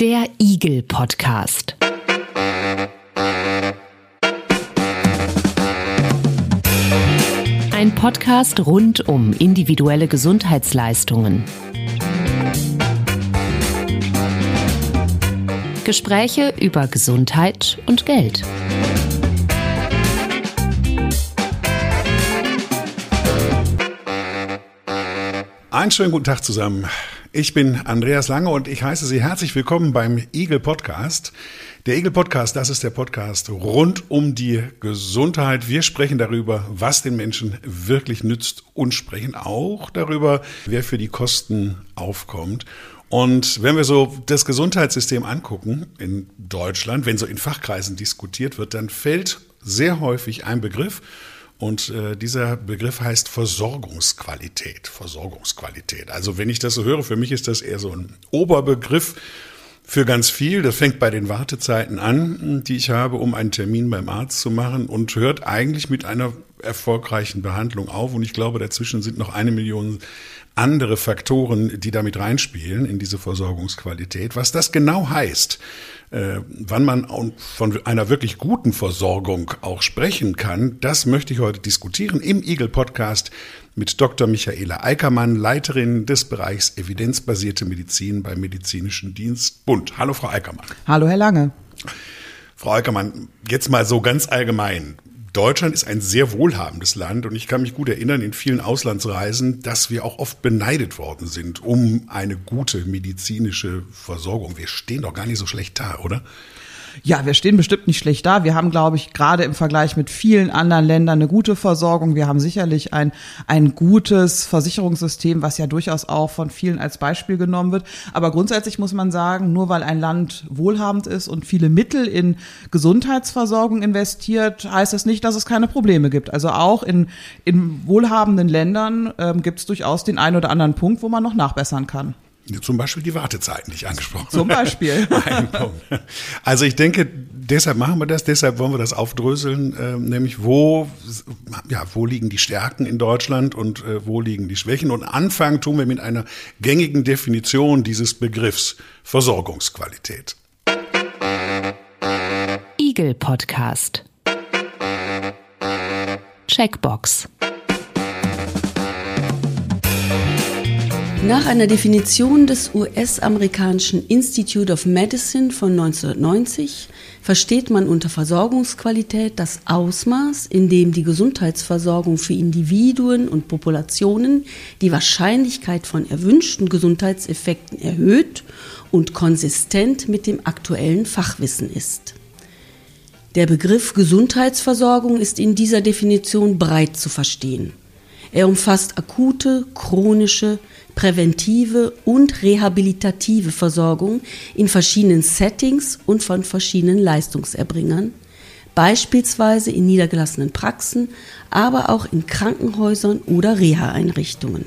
Der Igel Podcast. Ein Podcast rund um individuelle Gesundheitsleistungen. Gespräche über Gesundheit und Geld. Einen schönen guten Tag zusammen. Ich bin Andreas Lange und ich heiße Sie herzlich willkommen beim Eagle Podcast. Der Eagle Podcast, das ist der Podcast rund um die Gesundheit. Wir sprechen darüber, was den Menschen wirklich nützt und sprechen auch darüber, wer für die Kosten aufkommt. Und wenn wir so das Gesundheitssystem angucken in Deutschland, wenn so in Fachkreisen diskutiert wird, dann fällt sehr häufig ein Begriff, und äh, dieser Begriff heißt Versorgungsqualität. Versorgungsqualität. Also wenn ich das so höre, für mich ist das eher so ein Oberbegriff für ganz viel. Das fängt bei den Wartezeiten an, die ich habe, um einen Termin beim Arzt zu machen und hört eigentlich mit einer erfolgreichen Behandlung auf. Und ich glaube, dazwischen sind noch eine Million andere Faktoren, die damit reinspielen in diese Versorgungsqualität. Was das genau heißt, äh, wann man von einer wirklich guten Versorgung auch sprechen kann, das möchte ich heute diskutieren im Eagle Podcast mit Dr. Michaela Eickermann, Leiterin des Bereichs evidenzbasierte Medizin beim Medizinischen Dienst Bund. Hallo, Frau Eickermann. Hallo, Herr Lange. Frau Eickermann, jetzt mal so ganz allgemein. Deutschland ist ein sehr wohlhabendes Land und ich kann mich gut erinnern in vielen Auslandsreisen, dass wir auch oft beneidet worden sind um eine gute medizinische Versorgung. Wir stehen doch gar nicht so schlecht da, oder? Ja, wir stehen bestimmt nicht schlecht da. Wir haben, glaube ich, gerade im Vergleich mit vielen anderen Ländern eine gute Versorgung. Wir haben sicherlich ein, ein gutes Versicherungssystem, was ja durchaus auch von vielen als Beispiel genommen wird. Aber grundsätzlich muss man sagen, nur weil ein Land wohlhabend ist und viele Mittel in Gesundheitsversorgung investiert, heißt das nicht, dass es keine Probleme gibt. Also auch in, in wohlhabenden Ländern ähm, gibt es durchaus den einen oder anderen Punkt, wo man noch nachbessern kann. Zum Beispiel die Wartezeiten, die ich angesprochen habe. Zum Beispiel. also ich denke, deshalb machen wir das, deshalb wollen wir das aufdröseln, äh, nämlich wo, ja, wo liegen die Stärken in Deutschland und äh, wo liegen die Schwächen. Und anfangen tun wir mit einer gängigen Definition dieses Begriffs Versorgungsqualität. Eagle Podcast. Checkbox. Nach einer Definition des US-amerikanischen Institute of Medicine von 1990 versteht man unter Versorgungsqualität das Ausmaß, in dem die Gesundheitsversorgung für Individuen und Populationen die Wahrscheinlichkeit von erwünschten Gesundheitseffekten erhöht und konsistent mit dem aktuellen Fachwissen ist. Der Begriff Gesundheitsversorgung ist in dieser Definition breit zu verstehen. Er umfasst akute, chronische, präventive und rehabilitative Versorgung in verschiedenen Settings und von verschiedenen Leistungserbringern, beispielsweise in niedergelassenen Praxen, aber auch in Krankenhäusern oder Reha-Einrichtungen.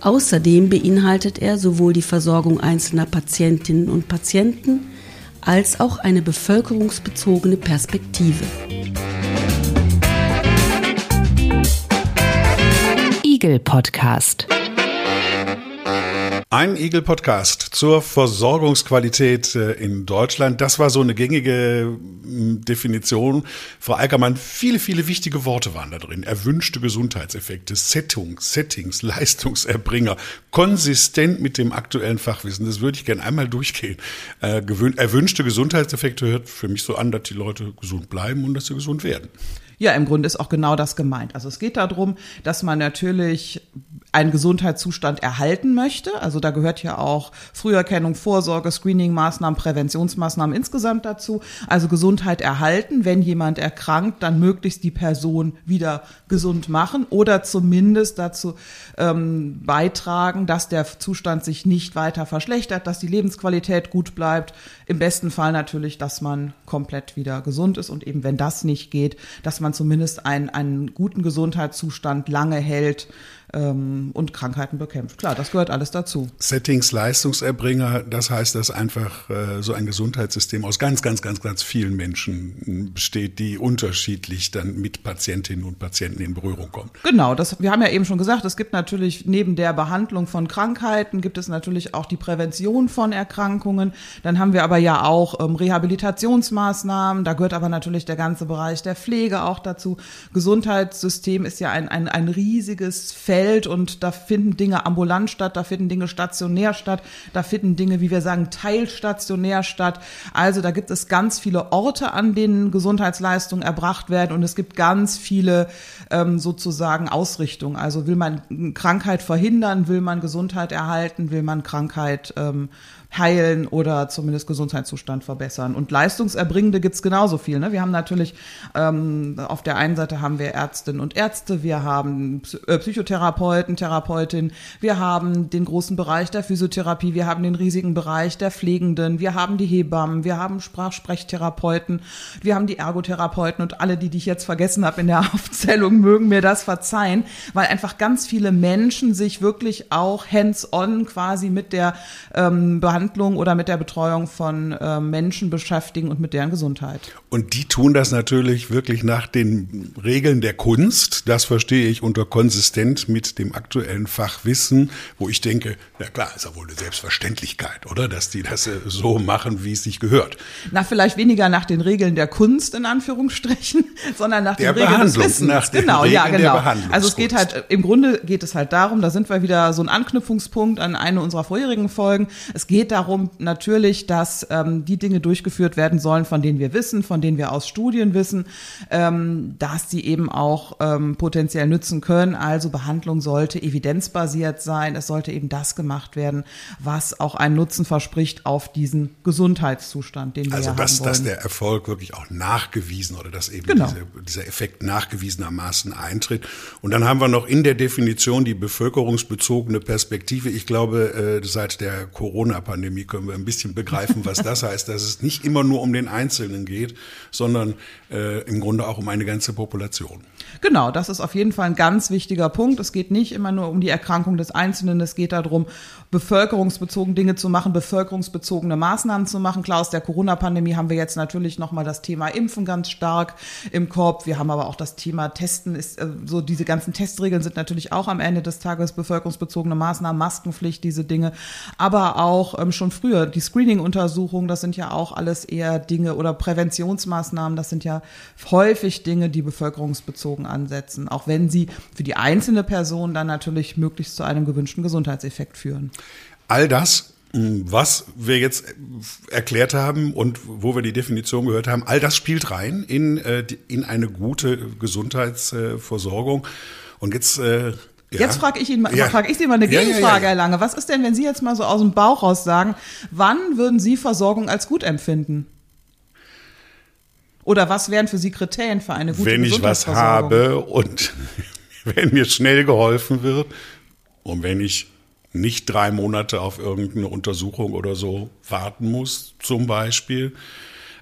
Außerdem beinhaltet er sowohl die Versorgung einzelner Patientinnen und Patienten als auch eine bevölkerungsbezogene Perspektive. Eagle Podcast. Ein Eagle-Podcast zur Versorgungsqualität äh, in Deutschland. Das war so eine gängige Definition. Frau Eickermann, viele, viele wichtige Worte waren da drin. Erwünschte Gesundheitseffekte, Settung, Settings, Leistungserbringer, konsistent mit dem aktuellen Fachwissen. Das würde ich gerne einmal durchgehen. Äh, erwünschte Gesundheitseffekte hört für mich so an, dass die Leute gesund bleiben und dass sie gesund werden. Ja, im Grunde ist auch genau das gemeint. Also es geht darum, dass man natürlich einen Gesundheitszustand erhalten möchte. Also da gehört ja auch Früherkennung, Vorsorge, Screening-Maßnahmen, Präventionsmaßnahmen insgesamt dazu. Also Gesundheit erhalten, wenn jemand erkrankt, dann möglichst die Person wieder gesund machen oder zumindest dazu ähm, beitragen, dass der Zustand sich nicht weiter verschlechtert, dass die Lebensqualität gut bleibt. Im besten Fall natürlich, dass man komplett wieder gesund ist und eben wenn das nicht geht, dass man zumindest einen, einen guten Gesundheitszustand lange hält ähm, und Krankheiten bekämpft. Klar, das gehört alles dazu. Settings Leistungserbringer, das heißt, dass einfach äh, so ein Gesundheitssystem aus ganz, ganz, ganz, ganz vielen Menschen besteht, die unterschiedlich dann mit Patientinnen und Patienten in Berührung kommen. Genau, das, wir haben ja eben schon gesagt, es gibt natürlich neben der Behandlung von Krankheiten, gibt es natürlich auch die Prävention von Erkrankungen. Dann haben wir aber ja auch ähm, Rehabilitationsmaßnahmen, da gehört aber natürlich der ganze Bereich der Pflege auch dazu. Gesundheitssystem ist ja ein, ein, ein riesiges Feld und da finden Dinge ambulant statt, da finden Dinge stationär statt, da finden Dinge, wie wir sagen, teilstationär statt. Also da gibt es ganz viele Orte, an denen Gesundheitsleistungen erbracht werden und es gibt ganz viele ähm, sozusagen Ausrichtungen. Also will man Krankheit verhindern, will man Gesundheit erhalten, will man Krankheit ähm, heilen oder zumindest Gesundheitszustand verbessern. Und Leistungserbringende gibt's genauso viel. Ne? Wir haben natürlich ähm, auf der einen Seite haben wir Ärztinnen und Ärzte, wir haben äh, Psychotherapeuten, Therapeutinnen, wir haben den großen Bereich der Physiotherapie, wir haben den riesigen Bereich der Pflegenden, wir haben die Hebammen, wir haben Sprachsprechtherapeuten, wir haben die Ergotherapeuten und alle, die, die ich jetzt vergessen habe in der Aufzählung, mögen mir das verzeihen, weil einfach ganz viele Menschen sich wirklich auch hands-on quasi mit der ähm, Behandlung Behandlung oder mit der Betreuung von äh, Menschen beschäftigen und mit deren Gesundheit. Und die tun das natürlich wirklich nach den Regeln der Kunst. Das verstehe ich unter konsistent mit dem aktuellen Fachwissen, wo ich denke, na klar, ist ja wohl eine Selbstverständlichkeit, oder? Dass die das äh, so machen, wie es sich gehört. Na, vielleicht weniger nach den Regeln der Kunst, in Anführungsstrichen, sondern nach der den Regeln Behandlung, des Wissens. Nach den genau, Regeln ja, genau. Der also es geht halt, im Grunde geht es halt darum, da sind wir wieder so ein Anknüpfungspunkt an eine unserer vorherigen Folgen. Es geht geht darum natürlich, dass ähm, die Dinge durchgeführt werden sollen, von denen wir wissen, von denen wir aus Studien wissen, ähm, dass sie eben auch ähm, potenziell nützen können. Also Behandlung sollte evidenzbasiert sein. Es sollte eben das gemacht werden, was auch einen Nutzen verspricht auf diesen Gesundheitszustand, den wir also dass, haben wollen. dass der Erfolg wirklich auch nachgewiesen oder dass eben Genau. diese, dieser Effekt nachgewiesenermaßen eintritt. Und dann haben wir noch in der Definition die bevölkerungsbezogene Perspektive. Ich glaube, äh, seit der Corona-Pandemie können wir ein bisschen begreifen, was das heißt, dass es nicht immer nur um den Einzelnen geht, sondern äh, im Grunde auch um eine ganze Population. Genau, das ist auf jeden Fall ein ganz wichtiger Punkt. Es geht nicht immer nur um die Erkrankung des Einzelnen, es geht darum, bevölkerungsbezogen Dinge zu machen, bevölkerungsbezogene Maßnahmen zu machen. Klar, aus der Corona-Pandemie haben wir jetzt natürlich nochmal das Thema Impfen ganz stark im Korb. Wir haben aber auch das Thema Testen, ist, äh, so diese ganzen Testregeln sind natürlich auch am Ende des Tages bevölkerungsbezogene Maßnahmen, Maskenpflicht, diese Dinge. Aber auch ähm, schon früher die Screening-Untersuchungen, das sind ja auch alles eher Dinge oder Präventionsmaßnahmen, das sind ja häufig Dinge, die bevölkerungsbezogen ansetzen, auch wenn sie für die einzelne Person dann natürlich möglichst zu einem gewünschten Gesundheitseffekt führen. All das, was wir jetzt erklärt haben und wo wir die Definition gehört haben, all das spielt rein in, äh, in eine gute Gesundheitsversorgung. Und jetzt äh, ja. Jetzt frage ich Ihnen mal, Ja. frage ich Sie mal eine Gegenfrage, ja. Herr Lange. Was ist denn, wenn Sie jetzt mal so aus dem Bauch raus sagen, wann würden Sie Versorgung als gut empfinden? Oder was wären für Sie Kriterien für eine gute wenn ich was habe und wenn mir schnell geholfen wird und wenn ich nicht drei Monate auf irgendeine Untersuchung oder so warten muss, zum Beispiel.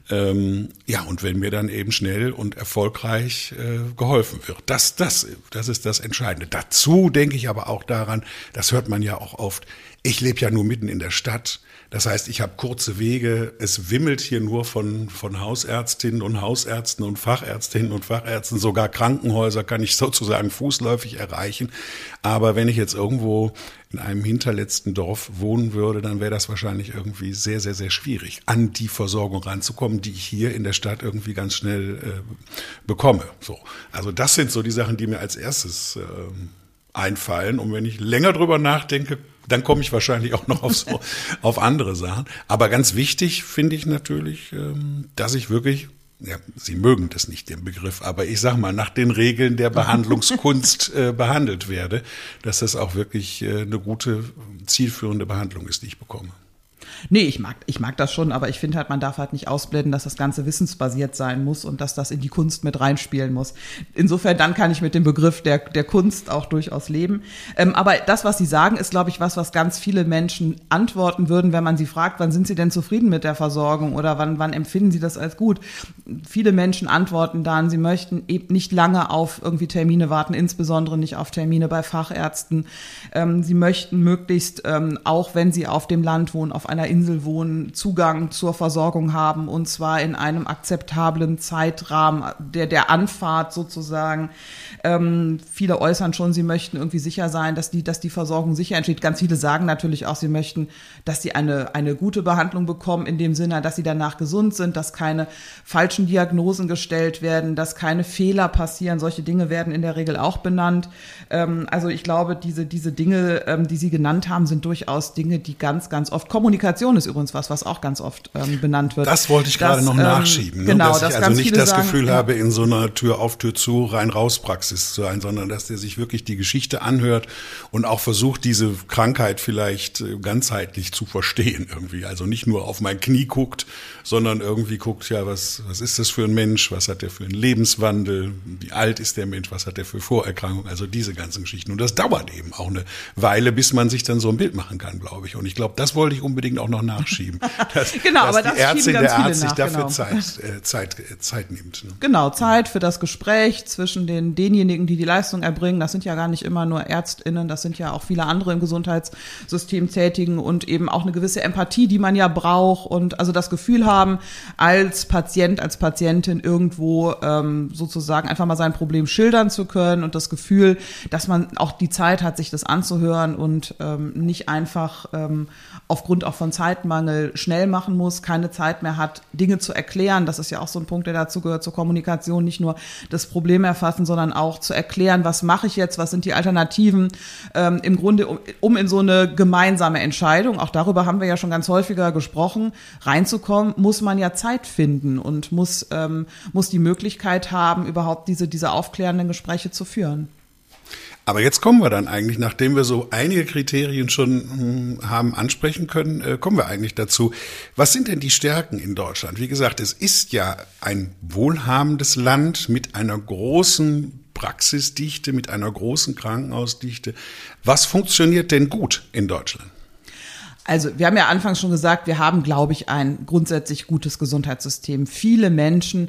Ähm, ja, und wenn mir dann eben schnell und erfolgreich äh, geholfen wird. Das, das, das ist das Entscheidende. Dazu denke ich aber auch daran, das hört man ja auch oft, ich lebe ja nur mitten in der Stadt. Das heißt, ich habe kurze Wege. Es wimmelt hier nur von, von Hausärztinnen und Hausärzten und Fachärztinnen und Fachärzten. Sogar Krankenhäuser kann ich sozusagen fußläufig erreichen. Aber wenn ich jetzt irgendwo in einem hinterletzten Dorf wohnen würde, dann wäre das wahrscheinlich irgendwie sehr, sehr, sehr schwierig, an die Versorgung ranzukommen, die ich hier in der Stadt irgendwie ganz schnell äh, bekomme. So. Also das sind so die Sachen, die mir als erstes ähm, einfallen. Und wenn ich länger drüber nachdenke, dann komme ich wahrscheinlich auch noch auf, so, auf andere Sachen. Aber ganz wichtig finde ich natürlich, ähm, dass ich wirklich, ja, Sie mögen das nicht, den Begriff, aber ich sag mal, nach den Regeln der Behandlungskunst äh, behandelt werde, dass das auch wirklich äh, eine gute, zielführende Behandlung ist, die ich bekomme. Nee, ich mag, ich mag das schon, aber ich finde halt, man darf halt nicht ausblenden, dass das Ganze wissensbasiert sein muss und dass das in die Kunst mit reinspielen muss. Insofern, dann kann ich mit dem Begriff der, der Kunst auch durchaus leben. Ähm, aber das, was Sie sagen, ist, glaube ich, was, was ganz viele Menschen antworten würden, wenn man sie fragt, wann sind sie denn zufrieden mit der Versorgung oder wann, wann empfinden sie das als gut? Viele Menschen antworten dann, sie möchten eben nicht lange auf irgendwie Termine warten, insbesondere nicht auf Termine bei Fachärzten. Ähm, sie möchten möglichst, ähm, auch wenn sie auf dem Land wohnen, auf einer Insel wohnen, Zugang zur Versorgung haben und zwar in einem akzeptablen Zeitrahmen der, der Anfahrt sozusagen. Ähm, viele äußern schon, sie möchten irgendwie sicher sein, dass die, dass die Versorgung sicher entsteht. Ganz viele sagen natürlich auch, sie möchten, dass sie eine, eine gute Behandlung bekommen, in dem Sinne, dass sie danach gesund sind, dass keine falschen Diagnosen gestellt werden, dass keine Fehler passieren. Solche Dinge werden in der Regel auch benannt. Ähm, also ich glaube, diese, diese Dinge, ähm, die Sie genannt haben, sind durchaus Dinge, die ganz, ganz oft Kommunikation ist übrigens was, was auch ganz oft ähm, benannt wird. Das wollte ich gerade noch ähm, nachschieben. Ne? Genau, dass das ich also nicht das sagen, Gefühl habe, in so einer Tür auf Tür zu, rein raus Praxis zu sein, sondern dass der sich wirklich die Geschichte anhört und auch versucht, diese Krankheit vielleicht äh, ganzheitlich zu verstehen irgendwie. Also nicht nur auf mein Knie guckt, sondern irgendwie guckt, ja, was, was ist das für ein Mensch? Was hat der für einen Lebenswandel? Wie alt ist der Mensch? Was hat der für Vorerkrankungen? Also diese ganzen Geschichten. Und das dauert eben auch eine Weile, bis man sich dann so ein Bild machen kann, glaube ich. Und ich glaube, das wollte ich unbedingt auch noch nachschieben. Dass, Genau, dass aber die das Ärztin, der Arzt sich nach, dafür genau. Zeit, äh, Zeit, äh, Zeit nimmt. Ne? Genau, Zeit für das Gespräch zwischen den, denjenigen, die die Leistung erbringen. Das sind ja gar nicht immer nur ÄrztInnen, das sind ja auch viele andere im Gesundheitssystem tätigen und eben auch eine gewisse Empathie, die man ja braucht und also das Gefühl haben, als Patient, als Patientin irgendwo ähm, sozusagen einfach mal sein Problem schildern zu können und das Gefühl, dass man auch die Zeit hat, sich das anzuhören und ähm, nicht einfach ähm, aufgrund auch von Zeitmangel schnell machen muss, keine Zeit mehr hat, Dinge zu erklären. Das ist ja auch so ein Punkt, der dazu gehört zur Kommunikation, nicht nur das Problem erfassen, sondern auch zu erklären, was mache ich jetzt, was sind die Alternativen, ähm, im Grunde, um, um in so eine gemeinsame Entscheidung, auch darüber haben wir ja schon ganz häufiger gesprochen, reinzukommen, muss man ja Zeit finden und muss, ähm, muss die Möglichkeit haben, überhaupt diese, diese aufklärenden Gespräche zu führen. Aber jetzt kommen wir dann eigentlich, nachdem wir so einige Kriterien schon hm, haben ansprechen können, äh, kommen wir eigentlich dazu. Was sind denn die Stärken in Deutschland? Wie gesagt, es ist ja ein wohlhabendes Land mit einer großen Praxisdichte, mit einer großen Krankenhausdichte. Was funktioniert denn gut in Deutschland? Also wir haben ja anfangs schon gesagt, wir haben, glaube ich, ein grundsätzlich gutes Gesundheitssystem. Viele Menschen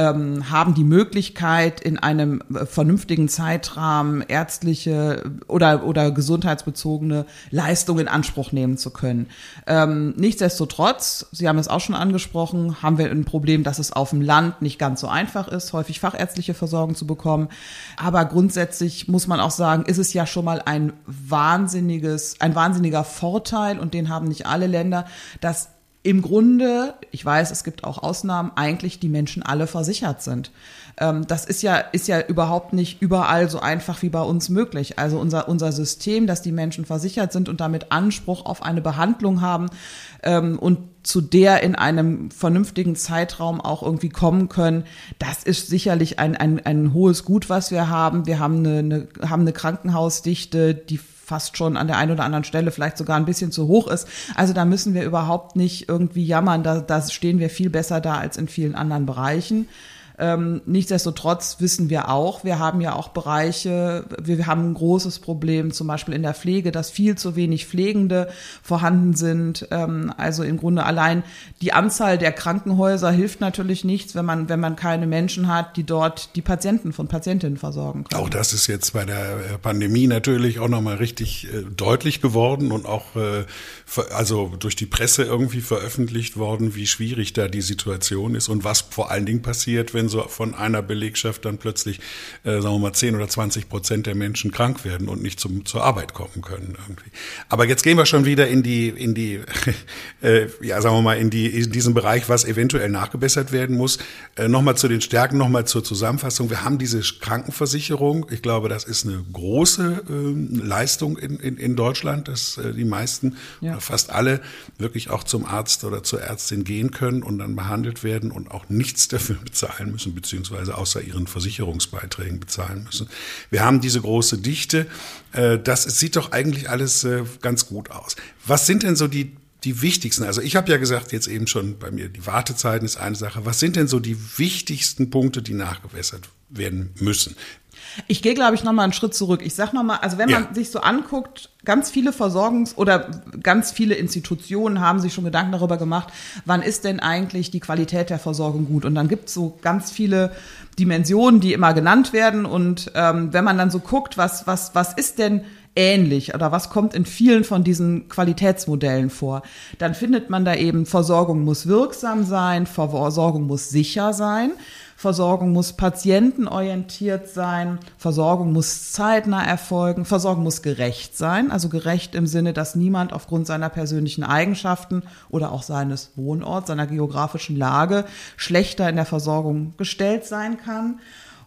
ähm, haben die Möglichkeit, in einem äh, vernünftigen Zeitrahmen ärztliche oder, oder gesundheitsbezogene Leistungen in Anspruch nehmen zu können. Ähm, nichtsdestotrotz, Sie haben es auch schon angesprochen, haben wir ein Problem, dass es auf dem Land nicht ganz so einfach ist, häufig fachärztliche Versorgung zu bekommen. Aber grundsätzlich muss man auch sagen, ist es ja schon mal ein wahnsinniges, ein wahnsinniger Vorteil und den haben nicht alle Länder, dass im Grunde, ich weiß, es gibt auch Ausnahmen, eigentlich die Menschen alle versichert sind. Ähm, das ist ja, ist ja überhaupt nicht überall so einfach wie bei uns möglich. Also unser, unser System, dass die Menschen versichert sind und damit Anspruch auf eine Behandlung haben ähm, und zu der in einem vernünftigen Zeitraum auch irgendwie kommen können, das ist sicherlich ein, ein, ein hohes Gut, was wir haben. Wir haben eine, eine, haben eine Krankenhausdichte, die fast schon an der einen oder anderen Stelle vielleicht sogar ein bisschen zu hoch ist. Also da müssen wir überhaupt nicht irgendwie jammern, da, da stehen wir viel besser da als in vielen anderen Bereichen. Ähm, nichtsdestotrotz wissen wir auch, wir haben ja auch Bereiche, wir haben ein großes Problem, zum Beispiel in der Pflege, dass viel zu wenig Pflegende vorhanden sind. Ähm, also im Grunde allein die Anzahl der Krankenhäuser hilft natürlich nichts, wenn man, wenn man keine Menschen hat, die dort die Patienten von Patientinnen versorgen können. Auch das ist jetzt bei der äh, Pandemie natürlich auch nochmal richtig äh, deutlich geworden und auch äh, also durch die Presse irgendwie veröffentlicht worden, wie schwierig da die Situation ist und was vor allen Dingen passiert, wenn so von einer Belegschaft dann plötzlich, äh, sagen wir mal, 10 oder 20 Prozent der Menschen krank werden und nicht zum, zur Arbeit kommen können irgendwie. Aber jetzt gehen wir schon wieder in die, in die, äh, ja, sagen wir mal, in die, in diesen Bereich, was eventuell nachgebessert werden muss. Äh, nochmal zu den Stärken, nochmal zur Zusammenfassung. Wir haben diese Krankenversicherung. Ich glaube, das ist eine große äh, Leistung in, in, in Deutschland, dass äh, die meisten Ja. oder fast alle wirklich auch zum Arzt oder zur Ärztin gehen können und dann behandelt werden und auch nichts dafür bezahlen müssen, beziehungsweise außer ihren Versicherungsbeiträgen bezahlen müssen. Wir haben diese große Dichte. Äh, Das sieht doch eigentlich alles äh, ganz gut aus. Was sind denn so die die wichtigsten? Also ich habe ja gesagt, jetzt eben schon bei mir, die Wartezeiten ist eine Sache. Was sind denn so die wichtigsten Punkte, die nachgewässert werden müssen? Ich gehe, glaube ich, noch mal einen Schritt zurück. Ich sag noch mal, also wenn Ja. man sich so anguckt, ganz viele Versorgungs- oder ganz viele Institutionen haben sich schon Gedanken darüber gemacht, wann ist denn eigentlich die Qualität der Versorgung gut? Und dann gibt es so ganz viele Dimensionen, die immer genannt werden. Und ähm, wenn man dann so guckt, was, was, was ist denn ähnlich oder was kommt in vielen von diesen Qualitätsmodellen vor, dann findet man da eben, Versorgung muss wirksam sein, Versorgung muss sicher sein, Versorgung muss patientenorientiert sein, Versorgung muss zeitnah erfolgen, Versorgung muss gerecht sein, also gerecht im Sinne, dass niemand aufgrund seiner persönlichen Eigenschaften oder auch seines Wohnorts, seiner geografischen Lage schlechter in der Versorgung gestellt sein kann.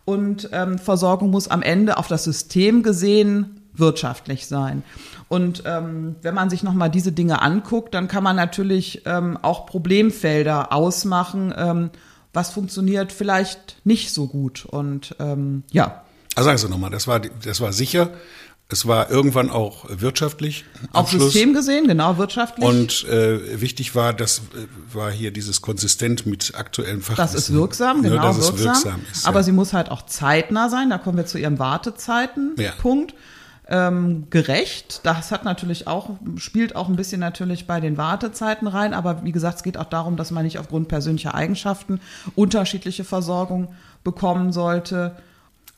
Und ähm, Versorgung muss am Ende auf das System gesehen wirtschaftlich sein. Und ähm, wenn man sich nochmal diese Dinge anguckt, dann kann man natürlich ähm, auch Problemfelder ausmachen, ähm, was funktioniert vielleicht nicht so gut. Und ähm, ja, Also sagen Sie nochmal, das war, das war sicher, es war irgendwann auch wirtschaftlich. Schluss. System gesehen, genau, wirtschaftlich. Und äh, wichtig war, das äh, war hier dieses konsistent mit aktuellem Fachwissen. das ist wirksam, Ne, genau, dass es wirksam. wirksam ist. Aber ja. sie muss halt auch zeitnah sein. Da kommen wir zu ihrem Wartezeiten. Ja. Ähm, gerecht, das hat natürlich auch, spielt auch ein bisschen natürlich bei den Wartezeiten rein, aber wie gesagt, es geht auch darum, dass man nicht aufgrund persönlicher Eigenschaften unterschiedliche Versorgung bekommen sollte.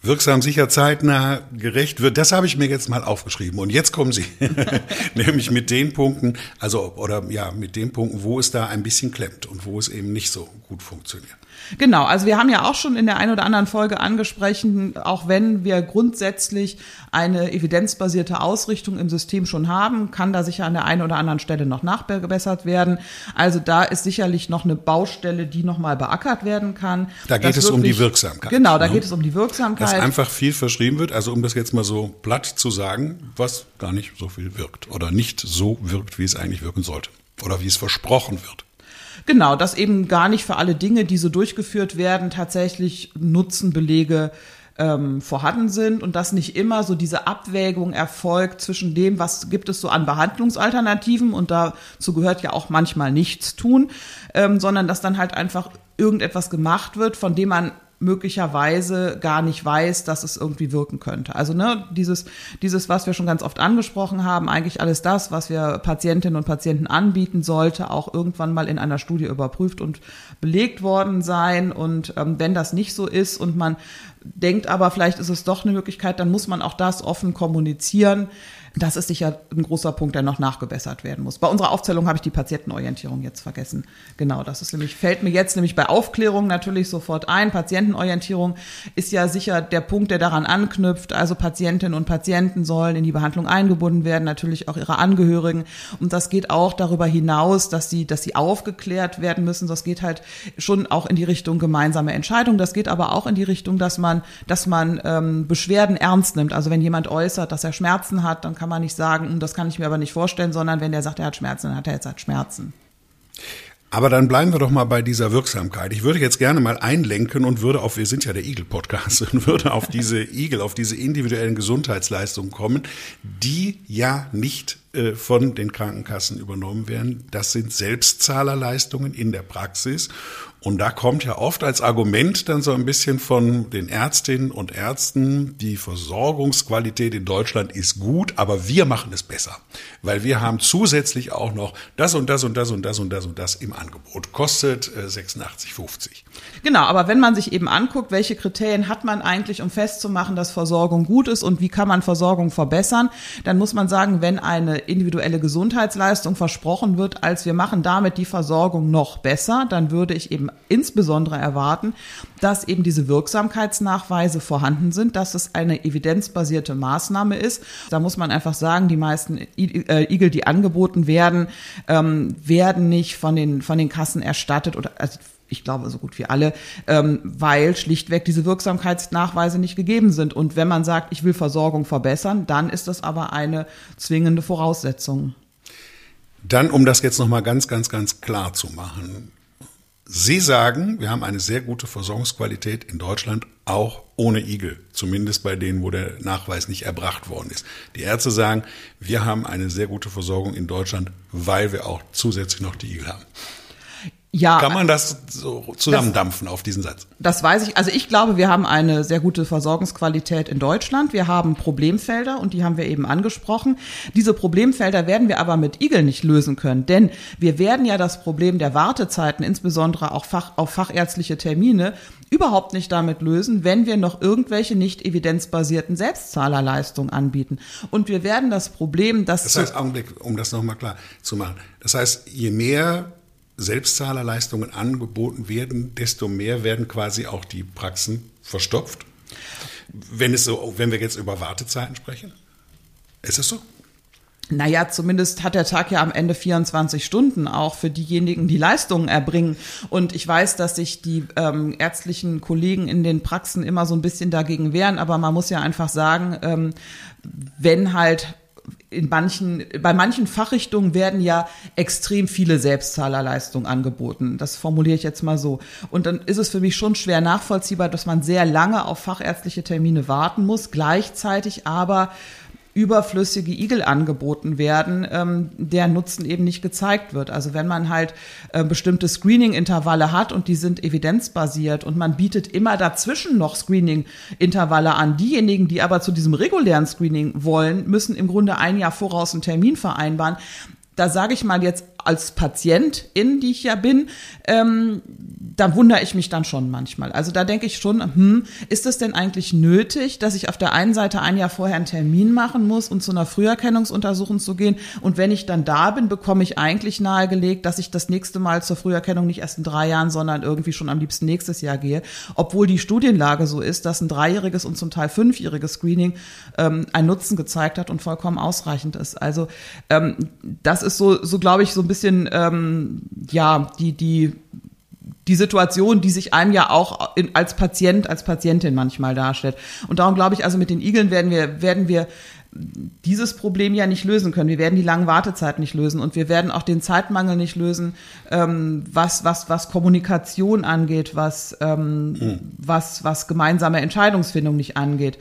Wirksam, sicher, zeitnah, gerecht wird. Das habe ich mir jetzt mal aufgeschrieben. Und jetzt kommen Sie, nämlich mit den Punkten, also oder ja, mit den Punkten, wo es da ein bisschen klemmt und wo es eben nicht so gut funktioniert. Genau, also wir haben ja auch schon in der einen oder anderen Folge angesprochen, auch wenn wir grundsätzlich eine evidenzbasierte Ausrichtung im System schon haben, kann da sicher an der einen oder anderen Stelle noch nachgebessert werden. Also da ist sicherlich noch eine Baustelle, die nochmal beackert werden kann. Da geht Dass es um die wirklich- Wirksamkeit, Genau, da ne? geht es um die Dass Wirksamkeit. einfach viel verschrieben wird, also um das jetzt mal so platt zu sagen, was gar nicht so viel wirkt oder nicht so wirkt, wie es eigentlich wirken sollte oder wie es versprochen wird. Genau, dass eben gar nicht für alle Dinge, die so durchgeführt werden, tatsächlich Nutzenbelege ähm, vorhanden sind und dass nicht immer so diese Abwägung erfolgt zwischen dem, was gibt es so an Behandlungsalternativen und dazu gehört ja auch manchmal nichts tun, ähm, sondern dass dann halt einfach irgendetwas gemacht wird, von dem man möglicherweise gar nicht weiß, dass es irgendwie wirken könnte. Also ne, dieses, dieses, was wir schon ganz oft angesprochen haben, eigentlich alles das, was wir Patientinnen und Patienten anbieten, sollte auch irgendwann mal in einer Studie überprüft und belegt worden sein. Und ähm, wenn das nicht so ist und man denkt aber, vielleicht ist es doch eine Möglichkeit, dann muss man auch das offen kommunizieren. Das ist sicher ein großer Punkt, der noch nachgebessert werden muss. Bei unserer Aufzählung habe ich die Patientenorientierung jetzt vergessen. Genau, das ist nämlich, fällt mir jetzt nämlich bei Aufklärung natürlich sofort ein. Patientenorientierung ist ja sicher der Punkt, der daran anknüpft. Also Patientinnen und Patienten sollen in die Behandlung eingebunden werden, natürlich auch ihre Angehörigen. Und das geht auch darüber hinaus, dass sie, dass sie aufgeklärt werden müssen. Das geht halt schon auch in die Richtung gemeinsame Entscheidung. Das geht aber auch in die Richtung, dass man, dass man ähm, Beschwerden ernst nimmt. Also wenn jemand äußert, dass er Schmerzen hat, dann kann man nicht sagen, "Hm, das kann ich mir aber nicht vorstellen, sondern wenn der sagt, er hat Schmerzen, dann hat er jetzt halt Schmerzen. Aber dann bleiben wir doch mal bei dieser Wirksamkeit. Ich würde jetzt gerne mal einlenken und würde auf, wir sind ja der Igel-Podcast, und würde auf diese Igel, auf diese individuellen Gesundheitsleistungen kommen, die ja nicht äh, von den Krankenkassen übernommen werden. Das sind Selbstzahlerleistungen in der Praxis. Und da kommt ja oft als Argument dann so ein bisschen von den Ärztinnen und Ärzten, die Versorgungsqualität in Deutschland ist gut, aber wir machen es besser. Weil wir haben zusätzlich auch noch das und das und das und das und das und das im Angebot. Kostet äh, 86,50. Genau, aber wenn man sich eben anguckt, welche Kriterien hat man eigentlich, um festzumachen, dass Versorgung gut ist und wie kann man Versorgung verbessern, dann muss man sagen, wenn eine individuelle Gesundheitsleistung versprochen wird, als wir machen damit die Versorgung noch besser, dann würde ich eben insbesondere erwarten, dass eben diese Wirksamkeitsnachweise vorhanden sind, dass es eine evidenzbasierte Maßnahme ist. Da muss man einfach sagen, die meisten äh, Igel, die angeboten werden, ähm, werden nicht von den, von den Kassen erstattet oder also ich glaube so gut wie alle, ähm, weil schlichtweg diese Wirksamkeitsnachweise nicht gegeben sind. Und wenn man sagt, ich will Versorgung verbessern, dann ist das aber eine zwingende Voraussetzung. Dann, um das jetzt nochmal ganz, ganz, ganz klar zu machen. Sie sagen, wir haben eine sehr gute Versorgungsqualität in Deutschland, auch ohne Igel, zumindest bei denen, wo der Nachweis nicht erbracht worden ist. Die Ärzte sagen, wir haben eine sehr gute Versorgung in Deutschland, weil wir auch zusätzlich noch die Igel haben. Ja, Kann man das so zusammendampfen das, auf diesen Satz? Das weiß ich. Also ich glaube, wir haben eine sehr gute Versorgungsqualität in Deutschland. Wir haben Problemfelder und die haben wir eben angesprochen. Diese Problemfelder werden wir aber mit Igel nicht lösen können, denn wir werden ja das Problem der Wartezeiten, insbesondere auch Fach, auf fachärztliche Termine, überhaupt nicht damit lösen, wenn wir noch irgendwelche nicht evidenzbasierten Selbstzahlerleistungen anbieten. Und wir werden das Problem, dass... Das heißt, Augenblick, um das nochmal klar zu machen. Das heißt, je mehr Selbstzahlerleistungen angeboten werden, desto mehr werden quasi auch die Praxen verstopft. Wenn, es so, wenn wir jetzt über Wartezeiten sprechen, ist es so? Naja, zumindest hat der Tag ja am Ende 24 Stunden auch für diejenigen, die Leistungen erbringen. Und ich weiß, dass sich die ähm, ärztlichen Kollegen in den Praxen immer so ein bisschen dagegen wehren, aber man muss ja einfach sagen, ähm, wenn halt in manchen, bei manchen Fachrichtungen werden ja extrem viele Selbstzahlerleistungen angeboten. Das formuliere ich jetzt mal so. Und dann ist es für mich schon schwer nachvollziehbar, dass man sehr lange auf fachärztliche Termine warten muss, gleichzeitig aber überflüssige Igel angeboten werden, ähm, der Nutzen eben nicht gezeigt wird. Also wenn man halt äh, bestimmte Screening-Intervalle hat und die sind evidenzbasiert und man bietet immer dazwischen noch Screening-Intervalle an. Diejenigen, die aber zu diesem regulären Screening wollen, müssen im Grunde ein Jahr voraus einen Termin vereinbaren da sage ich mal jetzt als Patientin, die ich ja bin, ähm, da wundere ich mich dann schon manchmal. Also da denke ich schon, hm, ist es denn eigentlich nötig, dass ich auf der einen Seite ein Jahr vorher einen Termin machen muss, um zu einer Früherkennungsuntersuchung zu gehen? Und wenn ich dann da bin, bekomme ich eigentlich nahegelegt, dass ich das nächste Mal zur Früherkennung nicht erst in drei Jahren, sondern irgendwie schon am liebsten nächstes Jahr gehe. Obwohl die Studienlage so ist, dass ein dreijähriges und zum Teil fünfjähriges Screening ähm, einen Nutzen gezeigt hat und vollkommen ausreichend ist. Also ähm, das ist so, so glaube ich, so ein bisschen ähm, ja die die die Situation, die sich einem ja auch in, als Patient, als Patientin manchmal darstellt. Und darum glaube ich, also mit den Igeln werden wir, werden wir dieses Problem ja nicht lösen können. Wir werden die langen Wartezeiten nicht lösen und wir werden auch den Zeitmangel nicht lösen, ähm, was, was, was Kommunikation angeht, was, ähm, mhm. was, was gemeinsame Entscheidungsfindung nicht angeht.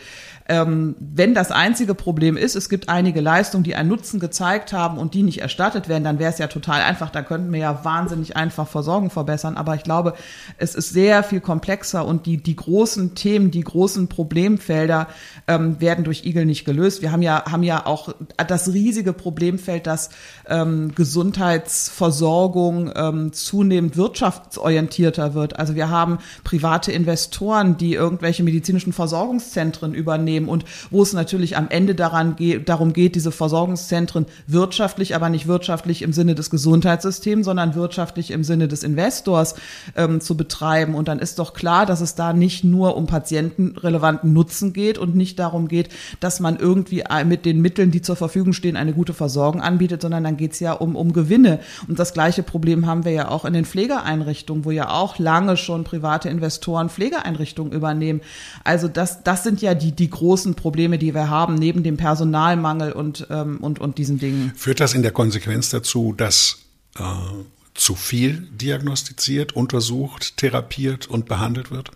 Ähm, wenn das einzige Problem ist, es gibt einige Leistungen, die einen Nutzen gezeigt haben und die nicht erstattet werden, dann wäre es ja total einfach. Da könnten wir ja wahnsinnig einfach Versorgung verbessern. Aber ich glaube, es ist sehr viel komplexer und die, die großen Themen, die großen Problemfelder ähm, werden durch Igel nicht gelöst. Wir haben ja, haben ja auch das riesige Problemfeld, dass ähm, Gesundheitsversorgung ähm, zunehmend wirtschaftsorientierter wird. Also wir haben private Investoren, die irgendwelche medizinischen Versorgungszentren übernehmen nehmen und wo es natürlich am Ende daran geht, darum geht, diese Versorgungszentren wirtschaftlich, aber nicht wirtschaftlich im Sinne des Gesundheitssystems, sondern wirtschaftlich im Sinne des Investors ähm, zu betreiben. Und dann ist doch klar, dass es da nicht nur um patientenrelevanten Nutzen geht und nicht darum geht, dass man irgendwie mit den Mitteln, die zur Verfügung stehen, eine gute Versorgung anbietet, sondern dann geht es ja um, um Gewinne. Und das gleiche Problem haben wir ja auch in den Pflegeeinrichtungen, wo ja auch lange schon private Investoren Pflegeeinrichtungen übernehmen. Also das, das sind ja die, die großen Probleme, die wir haben, neben dem Personalmangel und, ähm, und, und diesen Dingen. Führt das in der Konsequenz dazu, dass äh, zu viel diagnostiziert, untersucht, therapiert und behandelt wird?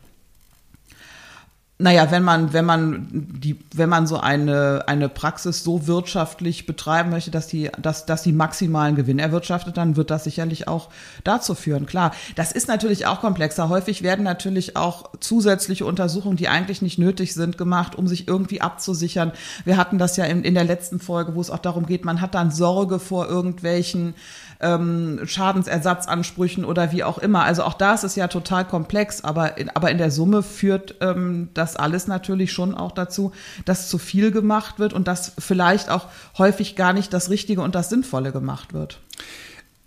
Naja, wenn man, wenn man die, wenn man so eine, eine Praxis so wirtschaftlich betreiben möchte, dass die, dass, dass die maximalen Gewinn erwirtschaftet, dann wird das sicherlich auch dazu führen. Klar, das ist natürlich auch komplexer. Häufig werden natürlich auch zusätzliche Untersuchungen, die eigentlich nicht nötig sind, gemacht, um sich irgendwie abzusichern. Wir hatten das ja in, in der letzten Folge, wo es auch darum geht, man hat dann Sorge vor irgendwelchen ähm, Schadensersatzansprüchen oder wie auch immer. Also auch da ist es ja total komplex, aber in, aber in der Summe führt ähm, das alles natürlich schon auch dazu, dass zu viel gemacht wird und dass vielleicht auch häufig gar nicht das Richtige und das Sinnvolle gemacht wird.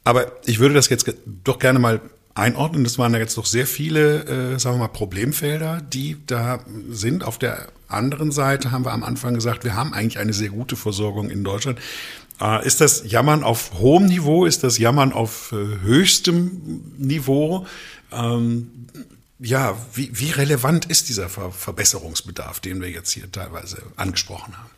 Aber ich würde das jetzt doch gerne mal einordnen. Das waren ja jetzt doch sehr viele, äh, sagen wir mal, Problemfelder, die da sind. Auf der anderen Seite haben wir am Anfang gesagt, wir haben eigentlich eine sehr gute Versorgung in Deutschland. Äh, ist das Jammern auf hohem Niveau? Ist das Jammern auf äh, höchstem Niveau? Ähm, ja, wie, wie relevant ist dieser Ver Verbesserungsbedarf, den wir jetzt hier teilweise angesprochen haben?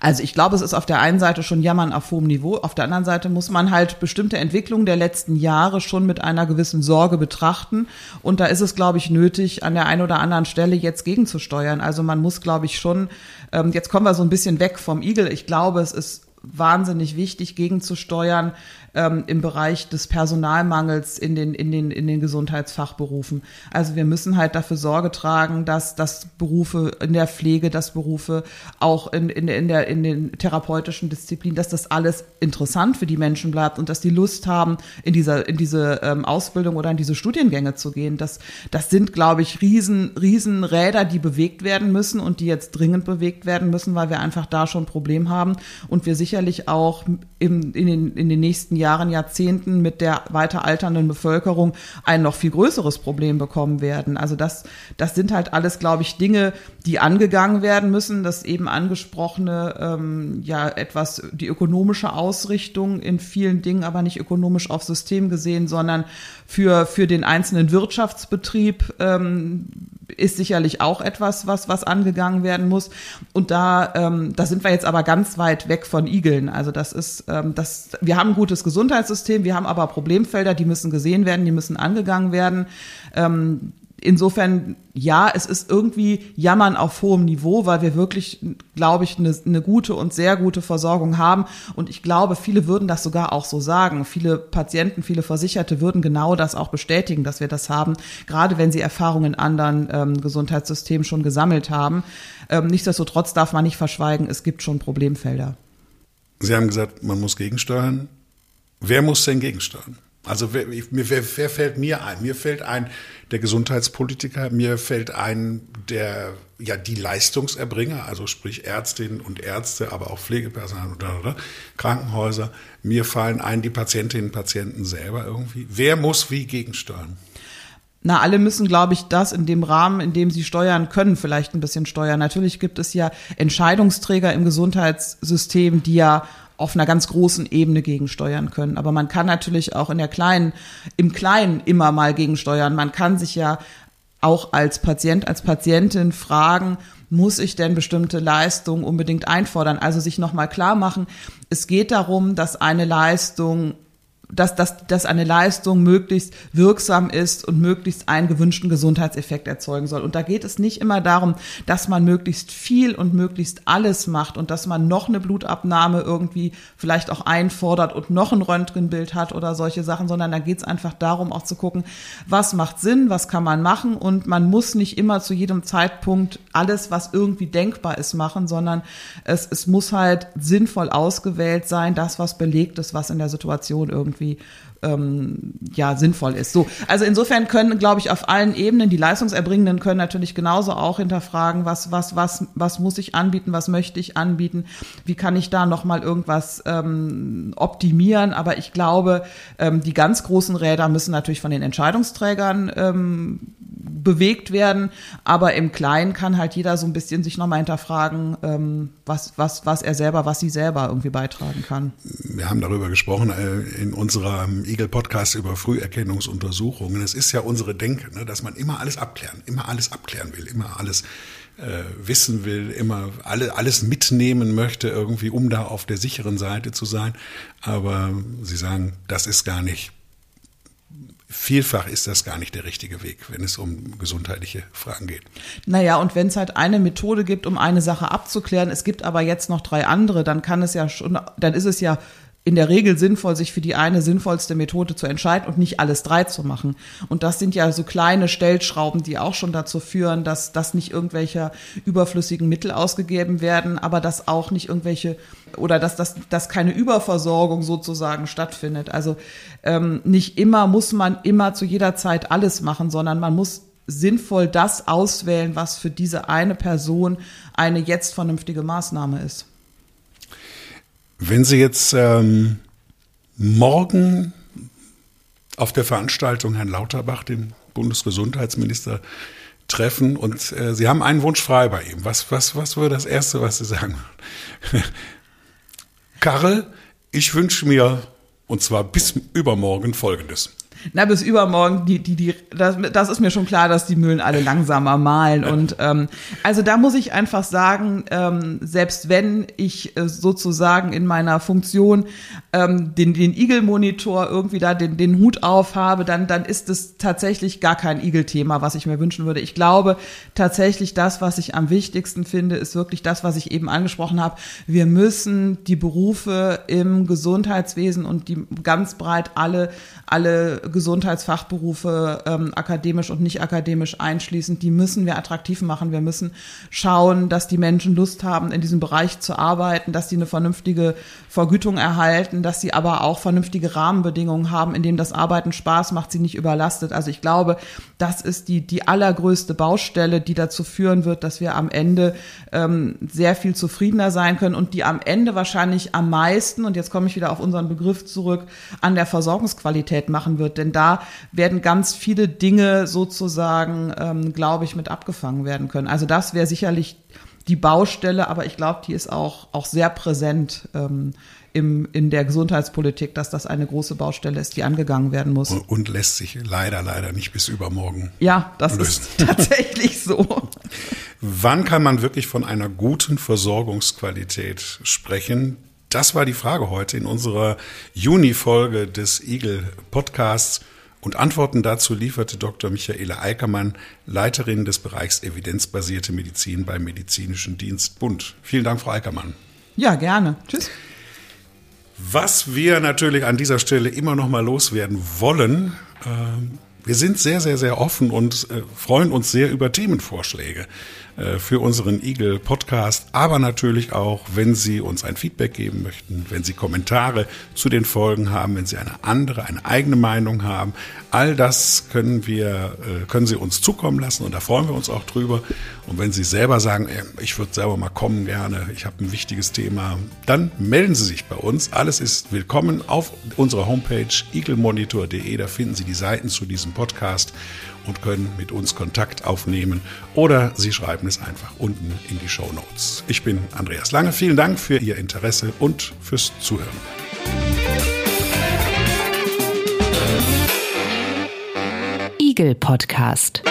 Also ich glaube, es ist auf der einen Seite schon Jammern auf hohem Niveau, auf der anderen Seite muss man halt bestimmte Entwicklungen der letzten Jahre schon mit einer gewissen Sorge betrachten. Und da ist es, glaube ich, nötig, an der einen oder anderen Stelle jetzt gegenzusteuern. Also man muss, glaube ich, schon, ähm, jetzt kommen wir so ein bisschen weg vom Igel. Ich glaube, es ist wahnsinnig wichtig, gegenzusteuern, ähm, im Bereich des Personalmangels in den, in, den, in den Gesundheitsfachberufen. Also wir müssen halt dafür Sorge tragen, dass, dass Berufe in der Pflege, dass Berufe auch in, in, in, der, in den therapeutischen Disziplinen, dass das alles interessant für die Menschen bleibt und dass die Lust haben, in, dieser, in diese ähm, Ausbildung oder in diese Studiengänge zu gehen. Das, das sind, glaube ich, riesen, riesen Räder, die bewegt werden müssen und die jetzt dringend bewegt werden müssen, weil wir einfach da schon ein Problem haben und wir sicherlich auch im, in, den, in den nächsten Jahren Jahren, Jahrzehnten mit der weiter alternden Bevölkerung ein noch viel größeres Problem bekommen werden. Also das, das sind halt alles, glaube ich, Dinge, die angegangen werden müssen. Das eben angesprochene, ähm, ja, etwas die ökonomische Ausrichtung in vielen Dingen, aber nicht ökonomisch auf System gesehen, sondern für, für den einzelnen Wirtschaftsbetrieb ähm, ist sicherlich auch etwas, was, was angegangen werden muss. Und da, ähm, da sind wir jetzt aber ganz weit weg von Igeln. Also das ist, ähm, das, wir haben ein gutes Gesundheitssystem, wir haben aber Problemfelder, die müssen gesehen werden, die müssen angegangen werden. Ähm, insofern, ja, es ist irgendwie Jammern auf hohem Niveau, weil wir wirklich, glaube ich, eine, eine gute und sehr gute Versorgung haben. Und ich glaube, viele würden das sogar auch so sagen. Viele Patienten, viele Versicherte würden genau das auch bestätigen, dass wir das haben, gerade wenn sie Erfahrungen in anderen ähm, Gesundheitssystemen schon gesammelt haben. Ähm, nichtsdestotrotz darf man nicht verschweigen, es gibt schon Problemfelder. Sie haben gesagt, man muss gegensteuern. Wer muss denn gegensteuern? Also wer, wer, wer fällt mir ein? Mir fällt ein der Gesundheitspolitiker, mir fällt ein der ja die Leistungserbringer, also sprich Ärztinnen und Ärzte, aber auch Pflegepersonal oder, oder Krankenhäuser. Mir fallen ein die Patientinnen und Patienten selber irgendwie. Wer muss wie gegensteuern? Na, alle müssen, glaube ich, das in dem Rahmen, in dem sie steuern können, vielleicht ein bisschen steuern. Natürlich gibt es ja Entscheidungsträger im Gesundheitssystem, die ja auf einer ganz großen Ebene gegensteuern können. Aber man kann natürlich auch in der kleinen, im Kleinen immer mal gegensteuern. Man kann sich ja auch als Patient, als Patientin fragen, muss ich denn bestimmte Leistungen unbedingt einfordern? Also sich nochmal klar machen, es geht darum, dass eine Leistung dass, dass, dass eine Leistung möglichst wirksam ist und möglichst einen gewünschten Gesundheitseffekt erzeugen soll. Und da geht es nicht immer darum, dass man möglichst viel und möglichst alles macht und dass man noch eine Blutabnahme irgendwie vielleicht auch einfordert und noch ein Röntgenbild hat oder solche Sachen, sondern da geht es einfach darum, auch zu gucken, was macht Sinn, was kann man machen und man muss nicht immer zu jedem Zeitpunkt alles, was irgendwie denkbar ist, machen, sondern es, es muss halt sinnvoll ausgewählt sein, das, was belegt ist, was in der Situation irgendwie irgendwie ähm, ja sinnvoll ist. So, also insofern können, glaube ich, auf allen Ebenen die Leistungserbringenden können natürlich genauso auch hinterfragen, was was was was muss ich anbieten, was möchte ich anbieten, wie kann ich da noch mal irgendwas ähm, optimieren. Aber ich glaube, ähm, die ganz großen Räder müssen natürlich von den Entscheidungsträgern ähm, bewegt werden, aber im Kleinen kann halt jeder so ein bisschen sich nochmal hinterfragen, ähm, was, was, was er selber, was sie selber irgendwie beitragen kann. Wir haben darüber gesprochen äh, in unserem Eagle-Podcast über Früherkennungsuntersuchungen. Es ist ja unsere Denke, ne, dass man immer alles abklären, immer alles abklären will, immer alles äh, wissen will, immer alle, alles mitnehmen möchte, irgendwie, um da auf der sicheren Seite zu sein. Aber Sie sagen, das ist gar nicht vielfach ist das gar nicht der richtige Weg, wenn es um gesundheitliche Fragen geht. Naja, und wenn es halt eine Methode gibt, um eine Sache abzuklären, es gibt aber jetzt noch drei andere, dann kann es ja schon, dann ist es ja in der Regel sinnvoll, sich für die eine sinnvollste Methode zu entscheiden und nicht alles drei zu machen. Und das sind ja so kleine Stellschrauben, die auch schon dazu führen, dass, dass nicht irgendwelche überflüssigen Mittel ausgegeben werden, aber dass auch nicht irgendwelche oder dass, dass, dass keine Überversorgung sozusagen stattfindet. Also ähm, nicht immer muss man immer zu jeder Zeit alles machen, sondern man muss sinnvoll das auswählen, was für diese eine Person eine jetzt vernünftige Maßnahme ist. Wenn Sie jetzt ähm, morgen auf der Veranstaltung Herrn Lauterbach, den Bundesgesundheitsminister, treffen und äh, Sie haben einen Wunsch frei bei ihm, was, was, was wäre das Erste, was Sie sagen? Karl, ich wünsche mir, und zwar bis übermorgen, Folgendes. Na, bis übermorgen, die, die, die, das, das ist mir schon klar, dass die Mühlen alle langsamer malen. Und ähm, also da muss ich einfach sagen, ähm, selbst wenn ich äh, sozusagen in meiner Funktion ähm, den, den Igel-Monitor irgendwie da den, den Hut auf habe, dann, dann ist es tatsächlich gar kein Igel-Thema, was ich mir wünschen würde. Ich glaube tatsächlich, das, was ich am wichtigsten finde, ist wirklich das, was ich eben angesprochen habe. Wir müssen die Berufe im Gesundheitswesen und die ganz breit alle, alle Gesundheitsfachberufe, ähm, akademisch und nicht akademisch einschließend, die müssen wir attraktiv machen. Wir müssen schauen, dass die Menschen Lust haben, in diesem Bereich zu arbeiten, dass sie eine vernünftige Vergütung erhalten, dass sie aber auch vernünftige Rahmenbedingungen haben, in denen das Arbeiten Spaß macht, sie nicht überlastet. Also ich glaube, das ist die, die allergrößte Baustelle, die dazu führen wird, dass wir am Ende ähm, sehr viel zufriedener sein können und die am Ende wahrscheinlich am meisten, und jetzt komme ich wieder auf unseren Begriff zurück, an der Versorgungsqualität machen wird. Denn da werden ganz viele Dinge sozusagen, ähm, glaube ich, mit abgefangen werden können. Also das wäre sicherlich die Baustelle, aber ich glaube, die ist auch, auch sehr präsent ähm, im, in der Gesundheitspolitik, dass das eine große Baustelle ist, die angegangen werden muss. Und, und lässt sich leider, leider nicht bis übermorgen. Ja, das lösen. ist tatsächlich so. Wann kann man wirklich von einer guten Versorgungsqualität sprechen? Das war die Frage heute in unserer Juni-Folge des Eagle Podcasts. Und Antworten dazu lieferte Dr. Michaela Eickermann, Leiterin des Bereichs evidenzbasierte Medizin beim Medizinischen Dienst Bund. Vielen Dank, Frau Eickermann. Ja, gerne. Tschüss. Was wir natürlich an dieser Stelle immer noch mal loswerden wollen, äh, wir sind sehr, sehr, sehr offen und äh, freuen uns sehr über Themenvorschläge. Äh, für unseren Eagle Podcast, aber natürlich auch, wenn Sie uns ein Feedback geben möchten, wenn Sie Kommentare zu den Folgen haben, wenn Sie eine andere, eine eigene Meinung haben. All das können wir, äh, können Sie uns zukommen lassen und da freuen wir uns auch drüber. Und wenn Sie selber sagen, ich würde selber mal kommen gerne, ich habe ein wichtiges Thema, dann melden Sie sich bei uns. Alles ist willkommen auf unserer Homepage eaglemonitor.de. Da finden Sie die Seiten zu diesem Podcast und können mit uns Kontakt aufnehmen oder Sie schreiben es einfach unten in die Show Notes. Ich bin Andreas Lange. Vielen Dank für Ihr Interesse und fürs Zuhören. Eagle Podcast.